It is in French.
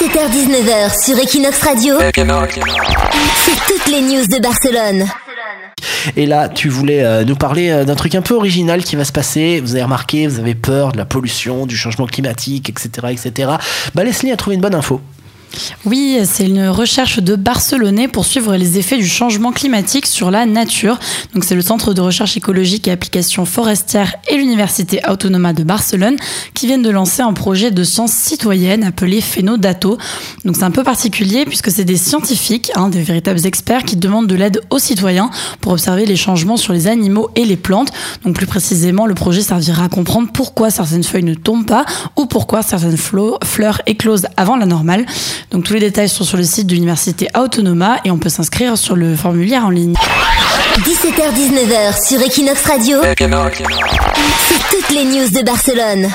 17h-19h sur Equinox Radio, c'est toutes les news de Barcelone. Et là, tu voulais euh, nous parler euh, d'un truc un peu original qui va se passer. Vous avez remarqué, vous avez peur de la pollution, du changement climatique, etc., etc. Bah, Leslie a trouvé une bonne info. Oui, c'est une recherche de Barcelonais pour suivre les effets du changement climatique sur la nature. Donc c'est le Centre de recherche écologique et applications forestières et l'Université Autonoma de Barcelone qui viennent de lancer un projet de science citoyenne appelé Phenodato. Donc c'est un peu particulier puisque c'est des scientifiques, hein, des véritables experts qui demandent de l'aide aux citoyens pour observer les changements sur les animaux et les plantes. Donc plus précisément, le projet servira à comprendre pourquoi certaines feuilles ne tombent pas ou pourquoi certaines fleurs éclosent avant la normale. Donc tous les détails sont sur le site de l'université Autonoma et on peut s'inscrire sur le formulaire en ligne. 17h-19h sur Equinox Radio, c'est toutes les news de Barcelone.